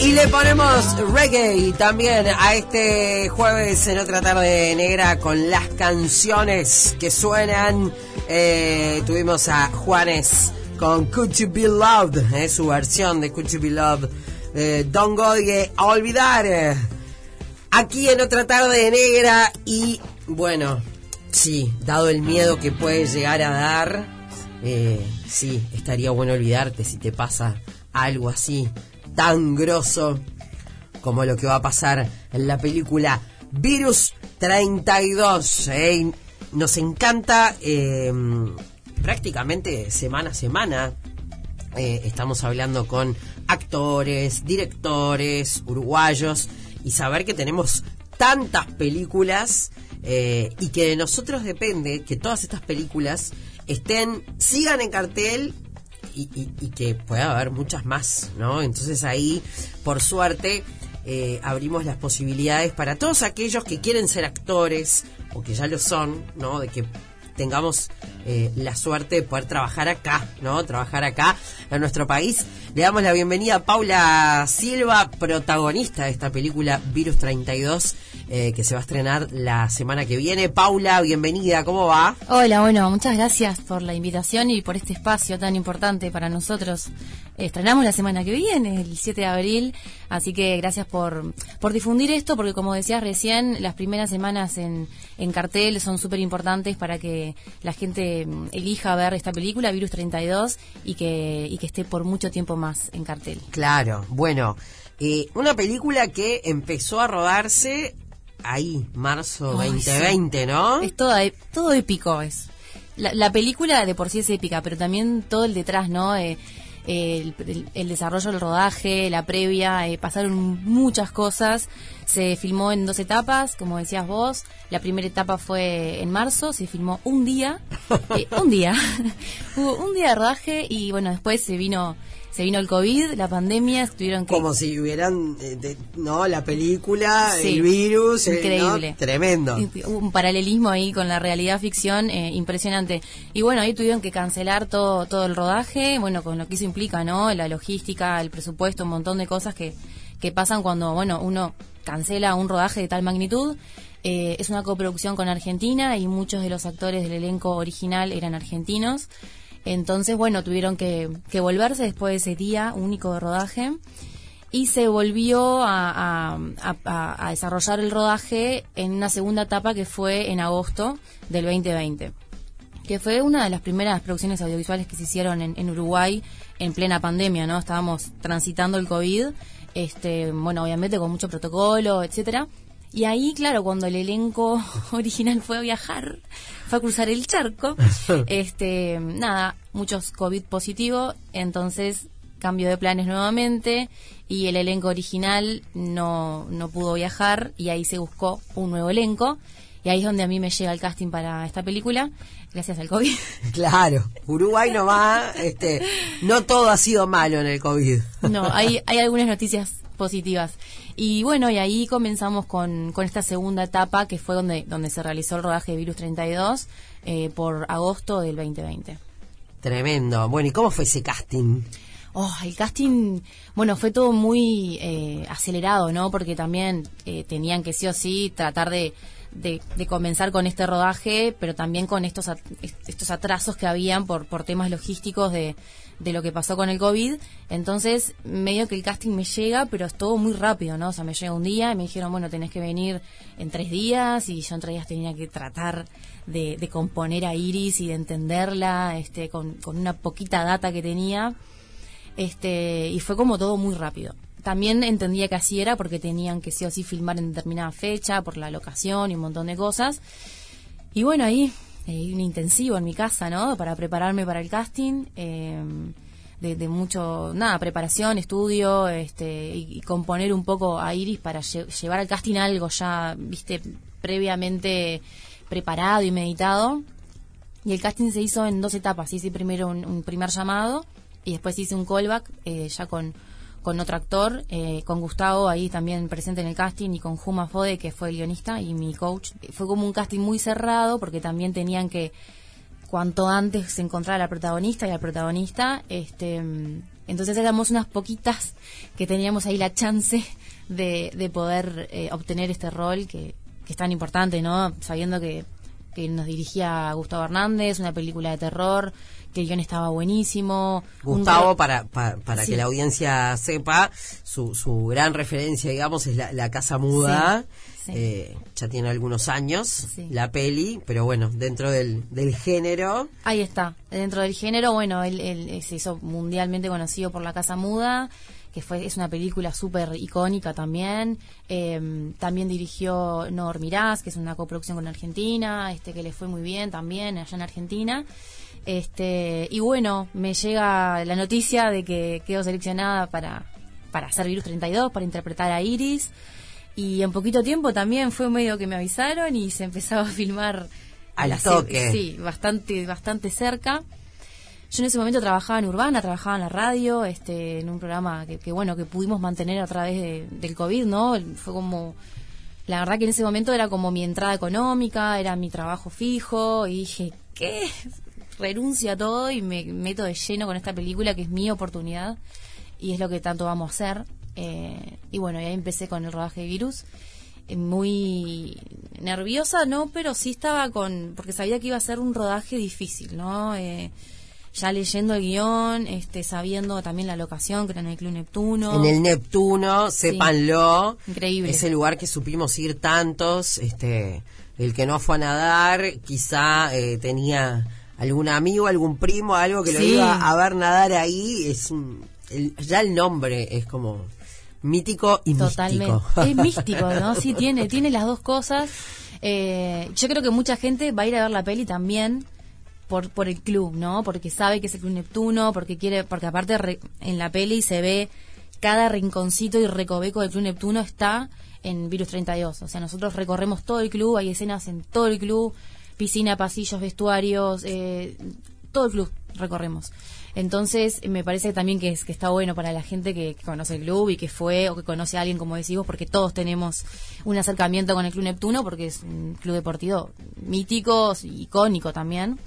Y le ponemos reggae también a este jueves en otra tarde negra con las canciones que suenan. Eh, tuvimos a Juanes con Could You Be Loved, eh, su versión de Could You Be Loved. Eh, Don Godge a olvidar. Aquí en otra tarde negra y bueno, sí, dado el miedo que puede llegar a dar, eh, sí, estaría bueno olvidarte si te pasa algo así tan grosso como lo que va a pasar en la película Virus 32. ¿eh? Nos encanta eh, prácticamente semana a semana. Eh, estamos hablando con actores, directores, uruguayos y saber que tenemos tantas películas eh, y que de nosotros depende que todas estas películas estén, sigan en cartel y, y- que pueda haber muchas más, ¿no? Entonces ahí, por suerte, eh, abrimos las posibilidades para todos aquellos que quieren ser actores o que ya lo son, ¿no? De que tengamos eh, la suerte de poder trabajar acá, ¿no? Trabajar acá en nuestro país. Le damos la bienvenida a Paula Silva, protagonista de esta película Virus 32, eh, que se va a estrenar la semana que viene. Paula, bienvenida, ¿cómo va? Hola, bueno, muchas gracias por la invitación y por este espacio tan importante para nosotros. Estrenamos la semana que viene, el 7 de abril, así que gracias por, por difundir esto, porque como decías recién, las primeras semanas en, en cartel son súper importantes para que la gente mm, elija ver esta película, Virus 32, y que, y que esté por mucho tiempo más en cartel. Claro, bueno, eh, una película que empezó a rodarse ahí, marzo Ay, 2020, ¿no? Es todo, todo épico, es. La, la película de por sí es épica, pero también todo el detrás, ¿no? Eh, el, el- el desarrollo del rodaje, la previa, eh, pasaron muchas cosas. Se filmó en dos etapas, como decías vos. La primera etapa fue en marzo, se filmó un día, eh, un día, hubo un día de rodaje y bueno, después se vino, se vino el COVID, la pandemia, tuvieron que Como si hubieran, eh, de- ¿no? La película, Sí, el virus, eh, ¿no? increíble. Tremendo. un paralelismo ahí con la realidad ficción eh, impresionante y bueno ahí tuvieron que cancelar todo todo el rodaje bueno con lo que eso implica no la logística el presupuesto un montón de cosas que que pasan cuando bueno uno cancela un rodaje de tal magnitud Eh, es una coproducción con Argentina y muchos de los actores del elenco original eran argentinos entonces bueno tuvieron que, volverse después de ese día único de rodaje y se volvió a desarrollar el rodaje en una segunda etapa que fue en agosto del 2020 que fue una de las primeras producciones audiovisuales que se hicieron en, en Uruguay en plena pandemia, ¿no? Estábamos transitando el COVID, este, bueno, obviamente con mucho protocolo, etcétera. Y ahí, claro, cuando el elenco original fue a viajar, fue a cruzar el charco, este, nada, muchos COVID positivo, entonces cambio de planes nuevamente y el elenco original no, no pudo viajar y ahí se buscó un nuevo elenco y ahí es donde a mí me llega el casting para esta película, gracias al COVID. Claro, Uruguay nomás, este, no todo ha sido malo en el COVID. No, hay, hay algunas noticias positivas. Y bueno, y ahí comenzamos con, con esta segunda etapa que fue donde, donde se realizó el rodaje de Virus 32 eh, por agosto del 2020. Tremendo. Bueno, ¿y cómo fue ese casting? Oh, el casting, bueno, fue todo muy eh, acelerado, ¿no? Porque también eh, tenían que sí o sí tratar de, de, de comenzar con este rodaje, pero también con estos at- estos atrasos que habían por, por temas logísticos de, de lo que pasó con el COVID. Entonces, medio que el casting me llega, pero es todo muy rápido, ¿no? O sea, me llega un día y me dijeron, bueno, tenés que venir en tres días y yo en tres días tenía que tratar de, de componer a Iris y de entenderla este, con, con una poquita data que tenía este y fue como todo muy rápido. También entendía que así era porque tenían que sí o sí filmar en determinada fecha por la locación y un montón de cosas. Y bueno, ahí eh, un intensivo en mi casa, ¿no? Para prepararme para el casting. eh, de, de mucho, nada, preparación, estudio, este, y, componer un poco a Iris para lle- llevar al casting algo ya, viste, previamente preparado y meditado. Y el casting se hizo en dos etapas. Hice primero un, un primer llamado y después hice un callback eh, ya con, con otro actor, eh, con Gustavo ahí también presente en el casting y con Juma Fode, que fue el guionista y mi coach. Fue como un casting muy cerrado porque también tenían que cuanto antes encontrar a la protagonista y al protagonista, este Entonces éramos unas poquitas que teníamos ahí la chance de, de poder eh, obtener este rol que, que, es tan importante, ¿no? Sabiendo que, que nos dirigía Gustavo Hernández, una película de terror, que el guion estaba buenísimo. Gustavo, para, para, que la audiencia sepa, su, su gran referencia, digamos, es la, Casa Muda. Eh, ya tiene algunos años la peli, pero bueno, dentro del, del género. Ahí está, dentro del género, bueno, él, él se hizo mundialmente conocido por La Casa Muda que fue es una película súper icónica también. Em, también dirigió No Dormirás, que es una coproducción con Argentina, este que le fue muy bien también allá en Argentina. Este, y bueno, me llega la noticia de que quedó seleccionada para, para hacer Virus 32, para interpretar a Iris. Y en poquito tiempo también fue medio que me avisaron y se empezaba a filmar a la toque. Sí, bastante, bastante cerca. Yo en ese momento trabajaba en Urbana, trabajaba en la radio, este, en un programa que, bueno, que pudimos mantener a través del COVID, ¿no? Fue como, la verdad que en ese momento era como mi entrada económica, era mi trabajo fijo, y dije, ¿qué? Renuncio a todo y me meto de lleno con esta película que es mi oportunidad y es lo que tanto vamos a hacer. Eh, y bueno, ya empecé con el rodaje de Virus eh, muy nerviosa, ¿no? Pero sí estaba con, porque sabía que iba a ser un rodaje difícil, ¿no? Eh, ya leyendo el guion, este, sabiendo también la locación, que era en el Club Neptuno. En el Neptuno, sépanlo. Increíble. Ese lugar que supimos ir tantos, este, el que no fue a nadar, quizá eh, tenía algún amigo, algún primo, algo que lo iba a ver nadar ahí, es ya el nombre es como mítico y Totalmente. místico. Es místico, ¿no? Sí, tiene, tiene las dos cosas. Eh, yo creo que mucha gente va a ir a ver la peli también por, por el club, ¿no? Porque sabe que es el Club Neptuno, porque quiere, porque aparte en la peli se ve cada rinconcito y recoveco del Club Neptuno está en Virus 32. O sea, nosotros recorremos todo el club, hay escenas en todo el club, piscina, pasillos, vestuarios, eh, todo el club recorremos. Entonces, me parece también que, es, que está bueno para la gente que, conoce el club y que fue o que conoce a alguien, como decimos, porque todos tenemos un acercamiento con el Club Neptuno, porque es un club deportivo mítico, icónico también.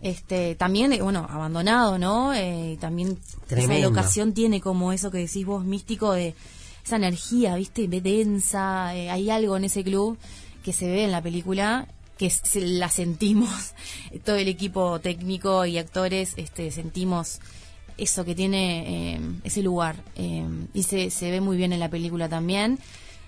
Este también eh, bueno abandonado no eh, también esa locación tiene como eso que decís vos místico de esa energía viste densa eh, hay algo en ese club que se ve en la película que la sentimos todo el equipo técnico y actores este sentimos eso que tiene ese lugar y se, se ve muy bien en la película también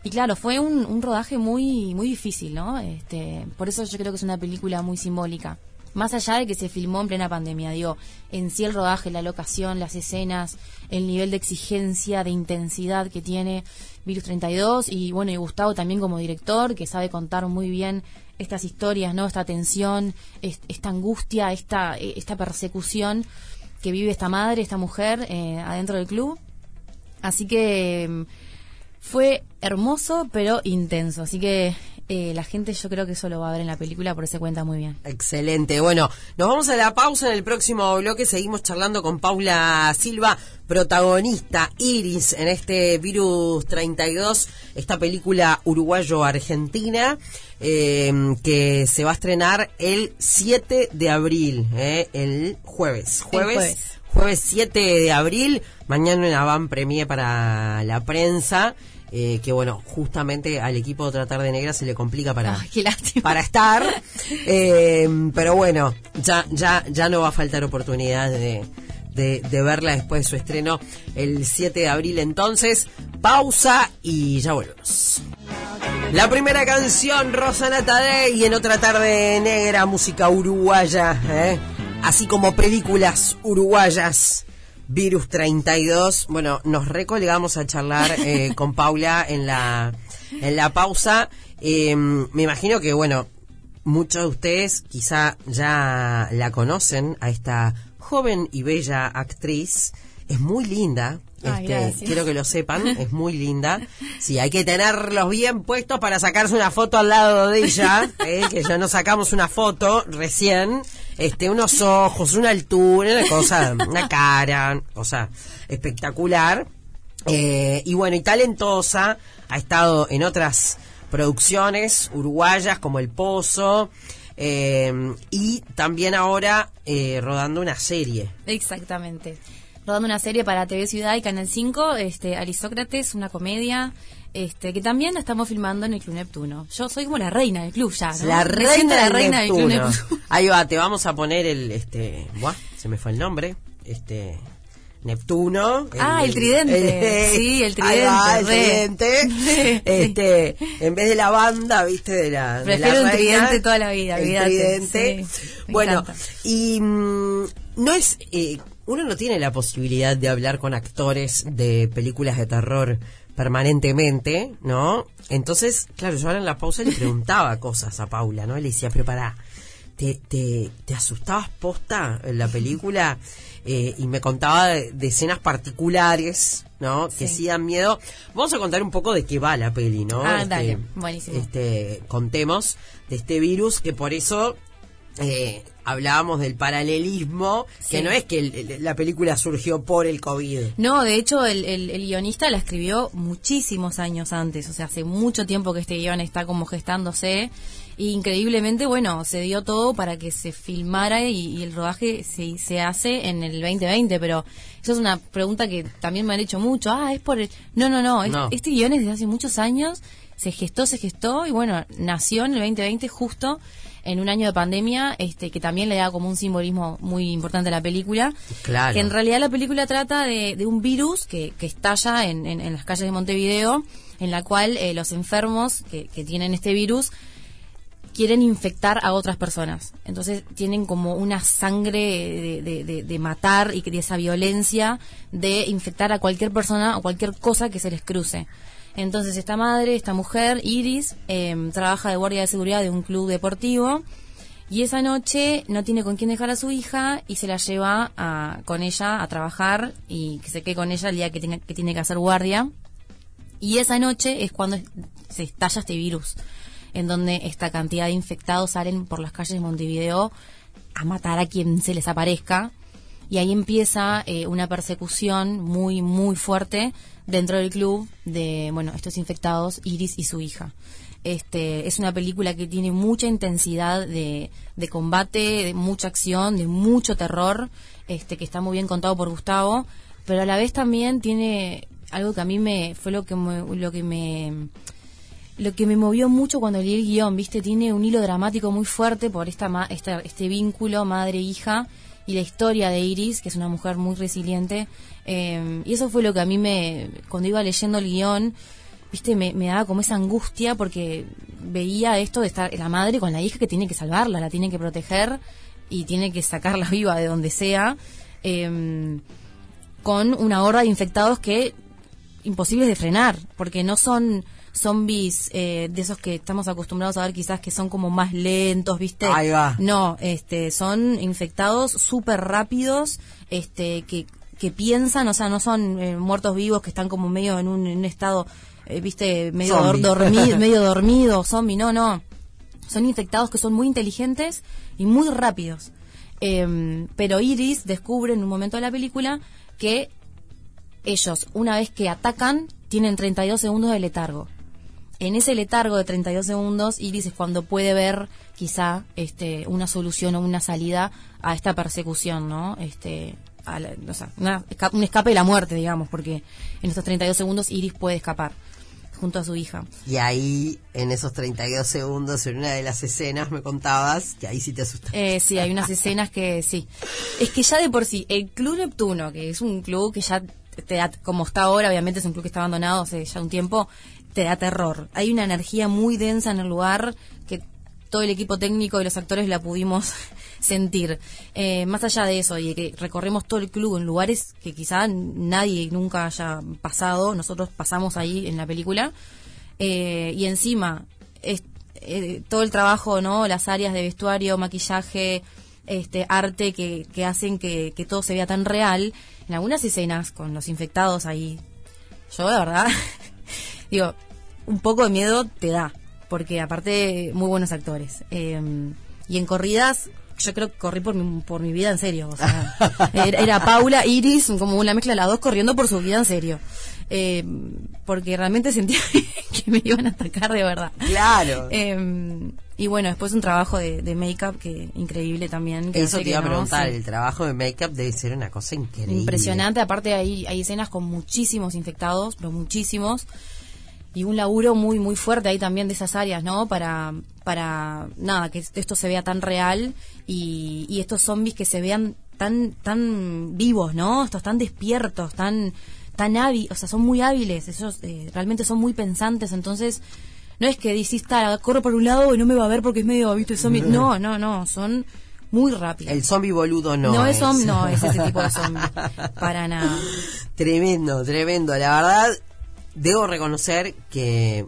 y claro, fue un, un, rodaje muy muy difícil, ¿no? Este, por eso yo creo que es una película muy simbólica más allá de que se filmó en plena pandemia, digo, en sí el rodaje, la locación, las escenas, el nivel de exigencia, de intensidad que tiene Virus 32 y bueno, y Gustavo también como director, que sabe contar muy bien estas historias, ¿no? Esta tensión, esta angustia, esta, esta persecución que vive esta madre, esta mujer eh, adentro del club. Así que mm, fue hermoso, pero intenso. Así que eh, la gente yo creo que eso lo va a ver en la película, por eso se cuenta muy bien. Excelente. Bueno, nos vamos a la pausa. En el próximo bloque seguimos charlando con Paula Silva, protagonista Iris en este Virus 32, esta película uruguayo-argentina. Eh, que se va a estrenar el 7 de abril, eh, el jueves. Jueves, jueves. 7 de abril. Mañana una van premiere para la prensa. Eh, que bueno, justamente al equipo de Tratar de Negra se le complica para, para estar. Eh, pero bueno, ya, ya, ya no va a faltar oportunidad de, de, verla después de su estreno el 7 de abril. Entonces, pausa y ya volvemos. La primera canción, Rosana Tadei, en otra tarde negra, música uruguaya, ¿eh? así como películas uruguayas. Virus 32. Bueno, nos recolgamos a charlar eh, con Paula en la, en la pausa. Em, me imagino que, bueno, muchos de ustedes quizá ya la conocen a esta joven y bella actriz. Es muy linda. Este, quiero que lo sepan, es muy linda. Sí, hay que tenerlos bien puestos para sacarse una foto al lado de ella, eh, que ya nos sacamos una foto recién este, unos ojos, una altura, una cosa, una cara, cosa espectacular. Eh, y bueno, y talentosa, ha estado en otras producciones uruguayas como El Pozo, eh, y también ahora eh, rodando una serie. Exactamente. rodando una serie para TV Ciudad y Canal 5, este, Aristócrates, una comedia, este, que también la estamos filmando en el Club Neptuno. Yo soy como la reina del club ya, ¿no? La reina, la del reina del Club Neptuno. Ahí va, te vamos a poner el, este, buah, se me fue el nombre, este, Neptuno. Ah, el tridente. Sí, el Ahí va, el tridente, tridente. Este, en vez de la banda, viste, de la. de la Prefiero un reina, tridente toda la vida, El tridente. Sí, bueno, encanta. y mm, no es. eh, uno no tiene la posibilidad de hablar con actores de películas de terror permanentemente, ¿no? Entonces, claro, yo ahora en la pausa le preguntaba cosas a Paula, ¿no? Le decía, pero pará, ¿te, te, te asustabas posta en la película? Eh, y me contaba de, de escenas particulares, ¿no? Que Sí. dan miedo. Vamos a contar un poco de qué va la peli, ¿no? Ah, dale, buenísimo. Este, contemos de este virus que por eso eh, hablábamos del paralelismo, que no es que el- el- la película surgió por el COVID. No, de hecho, el, el- guionista la escribió muchísimos años antes. O sea, hace mucho tiempo que este guion está como gestándose. Y increíblemente, bueno, se dio todo para que se filmara y, y el rodaje se, se hace en el 2020. Pero eso es una pregunta que también me han hecho mucho. Ah, es por el... No, no, no. es- No. Este guion es desde hace muchos años. Se gestó, se gestó y bueno, nació en el 2020 justo en un año de pandemia, este que también le da como un simbolismo muy importante a la película. Claro. Que en realidad la película trata de, de un virus que, que estalla en, en- en las calles de Montevideo, en la cual eh, los enfermos que, que tienen este virus quieren infectar a otras personas. Entonces tienen como una sangre de, de- de- de matar y de esa violencia de infectar a cualquier persona o cualquier cosa que se les cruce. Entonces esta madre, esta mujer, Iris, eh, trabaja de guardia de seguridad de un club deportivo y esa noche no tiene con quién dejar a su hija y se la lleva a- con ella a trabajar y que se quede con ella el día que tiene que hacer guardia. Y esa noche es cuando se estalla este virus, en donde esta cantidad de infectados salen por las calles de Montevideo a matar a quien se les aparezca. Y ahí empieza eh, una persecución muy, muy fuerte dentro del club de, bueno, estos infectados, Iris y su hija. Este, es una película que tiene mucha intensidad de, de combate, de mucha acción, de mucho terror, este, que está muy bien contado por Gustavo, pero a la vez también tiene algo que a mí me, fue lo que me, lo que me, lo que me movió mucho cuando leí el guion, ¿viste? Tiene un hilo dramático muy fuerte por esta, ma- esta este vínculo madre-hija y la historia de Iris, que es una mujer muy resiliente. eh, y eso fue lo que a mí me, cuando iba leyendo el guion, ¿viste? Me, daba como esa angustia porque veía esto de estar la madre con la hija que tiene que salvarla, la tiene que proteger y tiene que sacarla viva de donde sea. eh, con una horda de infectados que imposibles de frenar, porque no son zombies eh, de esos que estamos acostumbrados a ver quizás que son como más lentos, ¿viste? Ahí va. No, este, son infectados súper rápidos, este, que, que piensan, o sea, no son eh, muertos vivos que están como medio en un, en un estado, eh, ¿viste? Medio dor- dormido, medio dormido, zombie, no, no. Son infectados que son muy inteligentes y muy rápidos. Em, pero Iris descubre en un momento de la película que ellos, una vez que atacan, tienen 32 segundos de letargo. En ese letargo de 32 segundos, Iris es cuando puede ver quizá este, una solución o una salida a esta persecución, ¿no? Este, a la- o sea, una un escape de la muerte, digamos, porque en estos 32 segundos Iris puede escapar junto a su hija. Y ahí, en esos 32 segundos, en una de las escenas, me contabas que ahí sí te asustaste. Eh, sí, hay unas escenas que sí. Es que ya de por sí, el Club Neptuno, que es un club que ya te como está ahora, obviamente es un club que está abandonado hace ya un tiempo, te da terror. Hay una energía muy densa en el lugar que todo el equipo técnico y los actores la pudimos sentir. Eh, más allá de eso, y de que recorremos todo el club en lugares que quizá nadie nunca haya pasado, nosotros pasamos ahí en la película. Eh, y encima, es- eh, todo el trabajo, ¿no? Las áreas de vestuario, maquillaje, este arte que, que hacen que, que todo se vea tan real. En algunas escenas con los infectados ahí, yo la verdad, digo, un poco de miedo te da, porque aparte muy buenos actores. Eh, y en corridas, yo creo que corrí por mi, por mi vida en serio. O sea, era, era Paula, Iris, como una mezcla de las dos corriendo por su vida en serio. Eh, porque realmente sentía que me iban a atacar de verdad. Claro. Eh, Y bueno, después un trabajo de, de make-up que increíble también. Que Eso te iba a no, preguntar, sí. el trabajo de make-up debe ser una cosa increíble. Impresionante, aparte hay, hay escenas con muchísimos infectados, pero muchísimos. Y un laburo muy, muy fuerte ahí también de esas áreas, ¿no? Para, para nada, que esto se vea tan real y, y estos zombies que se vean tan, tan vivos, ¿no? Estos tan despiertos, tan, tan hábiles, o sea, son muy hábiles, ellos eh, realmente son muy pensantes, entonces no es que "Ta, corro por un lado y no me va a ver porque es medio, viste, zombie. No, no, no, son muy rápidos. El zombie boludo no. No es, no es ese tipo de zombie. Para nada. Tremendo, tremendo. La verdad, debo reconocer que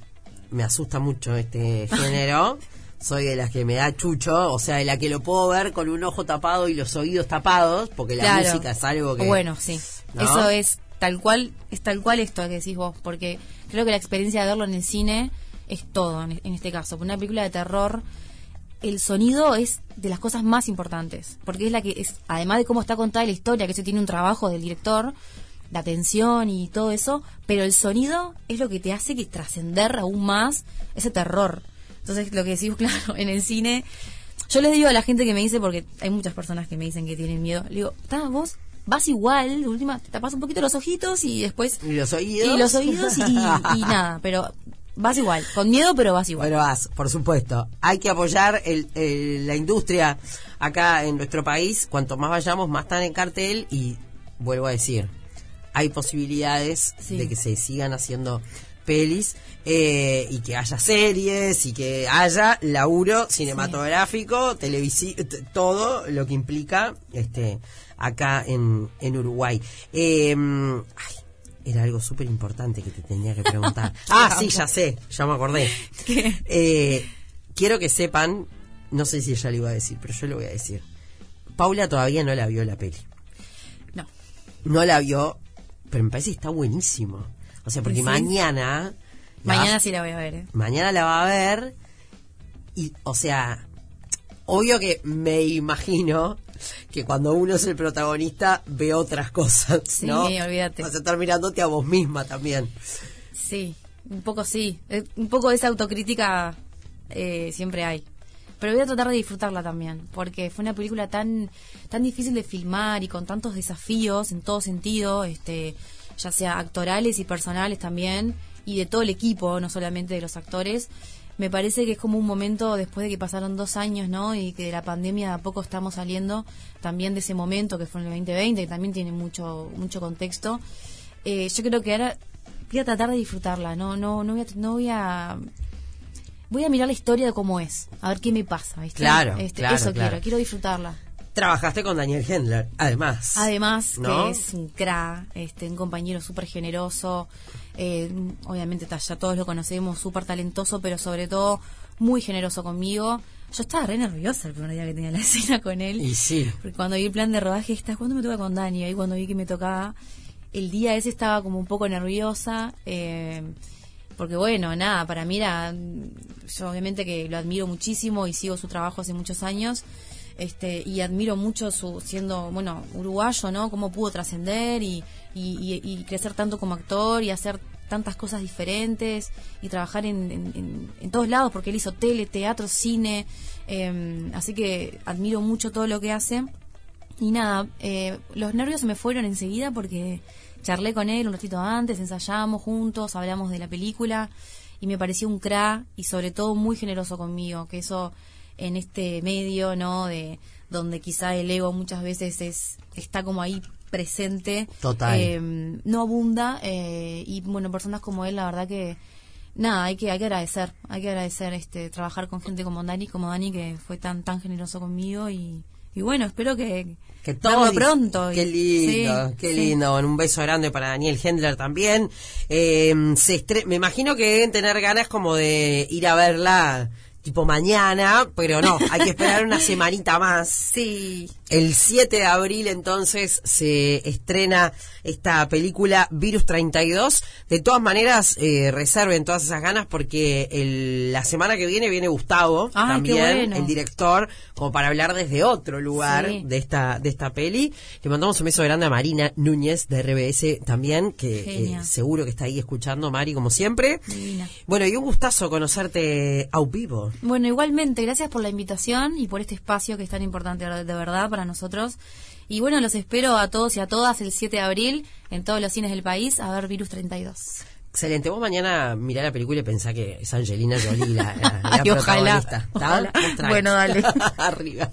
me asusta mucho este género. Soy de las que me da chucho, o sea, de la que lo puedo ver con un ojo tapado y los oídos tapados, porque la Claro. música es algo que... Bueno, sí. ¿No? Eso es tal cual, es tal cual esto que decís vos, porque creo que la experiencia de verlo en el cine es todo en, en este caso. Una película de terror, el sonido es de las cosas más importantes, porque es la que es, además de cómo está contada la historia, que eso tiene un trabajo del director, la tensión y todo eso, pero el sonido es lo que te hace que trascender aún más ese terror. Entonces, lo que decís, claro, en el cine, yo les digo a la gente que me dice, porque hay muchas personas que me dicen que tienen miedo, le digo, "Ta, vos vas igual, de última, te tapas un poquito los ojitos y después... ¿Y los oídos? Y los oídos y, y nada, pero vas igual, con miedo, pero vas igual. Bueno, vas, por supuesto. Hay que apoyar el- el- la industria acá en nuestro país. Cuanto más vayamos, más están en cartel. Y vuelvo a decir, hay posibilidades Sí. de que se sigan haciendo pelis eh, y que haya series y que haya laburo cinematográfico, televisivo, todo lo que implica este acá en, en Uruguay. Eh, ay, era algo súper importante que te tenía que preguntar. ah, sí, ya sé, ya me acordé. Eh, quiero que sepan, no sé si ella lo iba a decir, pero yo lo voy a decir. Paula todavía no la vio la peli. No. No la vio, pero me parece que está buenísimo. O sea, porque ¿Sí? mañana... Mañana sí la voy a ver, ¿eh? Mañana la va a ver y, o sea, obvio que me imagino que cuando uno es el protagonista ve otras cosas, Sí, ¿no? olvídate. Vas a estar mirándote a vos misma también. Sí, un poco sí. Eh, Un poco de esa autocrítica eh, siempre hay. Pero voy a tratar de disfrutarla también, porque fue una película tan tan difícil de filmar y con tantos desafíos en todo sentido, este ya sea actorales y personales también, y de todo el equipo, no solamente de los actores. Me parece que es como un momento después de que pasaron dos años, ¿no? Y que de la pandemia de a poco estamos saliendo también de ese momento que fue en el 2020, que también tiene mucho mucho contexto. Eh, yo creo que ahora voy a tratar de disfrutarla, no no no voy a, no voy a voy a mirar la historia de cómo es, a ver qué me pasa, ¿viste? Claro, Este, claro, eso claro. quiero, quiero disfrutarla. Trabajaste con Daniel Hendler, además. Además, ¿No? que es un cra, este, un compañero súper generoso, eh, obviamente ya todos lo conocemos, súper talentoso, pero sobre todo muy generoso conmigo. Yo estaba re nerviosa el primer día que tenía la escena con él. Y sí. Porque cuando vi el plan de rodaje, está ¿cuándo me toca con Dani? Ahí cuando vi que me tocaba, el día ese estaba como un poco nerviosa. eh, porque bueno, nada, para mí era, yo obviamente que lo admiro muchísimo y sigo su trabajo hace muchos años. Este, y admiro mucho su siendo bueno uruguayo no cómo pudo trascender y, y, y- crecer tanto como actor y hacer tantas cosas diferentes y trabajar en, en- en- en todos lados porque él hizo tele teatro cine eh, así que admiro mucho todo lo que hace y nada, eh, los nervios se me fueron enseguida porque charlé con él un ratito antes, ensayamos juntos, hablamos de la película y me pareció un cra y sobre todo muy generoso conmigo, que eso en este medio, ¿no? De donde quizá el ego muchas veces es está como ahí presente, Total. eh, no abunda eh, y bueno, personas como él, la verdad que nada, hay que hay que agradecer, hay que agradecer este trabajar con gente como Dani, como Dani que fue tan tan generoso conmigo y y bueno, espero que, Que todo pronto. Qué lindo, sí, qué sí. lindo. Un beso grande para Daniel Hendler también. Eh, se estre- me imagino que deben tener ganas como de ir a verla tipo mañana, pero no, hay que esperar una semanita más. Sí, El 7 de abril entonces se estrena esta película Virus 32. De todas maneras, eh, reserven todas esas ganas porque el- la semana que viene viene Gustavo, Ay, qué también, bueno. el director, como para hablar desde otro lugar Sí. de esta de esta peli. Le mandamos un beso grande a Marina Núñez de RBS también, que eh, seguro que está ahí escuchando, Mari, como siempre. Divina. Bueno, y un gustazo conocerte a vivo. Bueno, igualmente, gracias por la invitación y por este espacio que es tan importante de verdad para nosotros. Y bueno, los espero a todos y a todas el 7 de abril en todos los cines del país a ver Virus 32. Excelente. Vos mañana mirá la película y pensá que es Angelina Jolie la, la, la Ay, ojalá, protagonista. Ojalá. Tranqui. Bueno, dale. Arriba.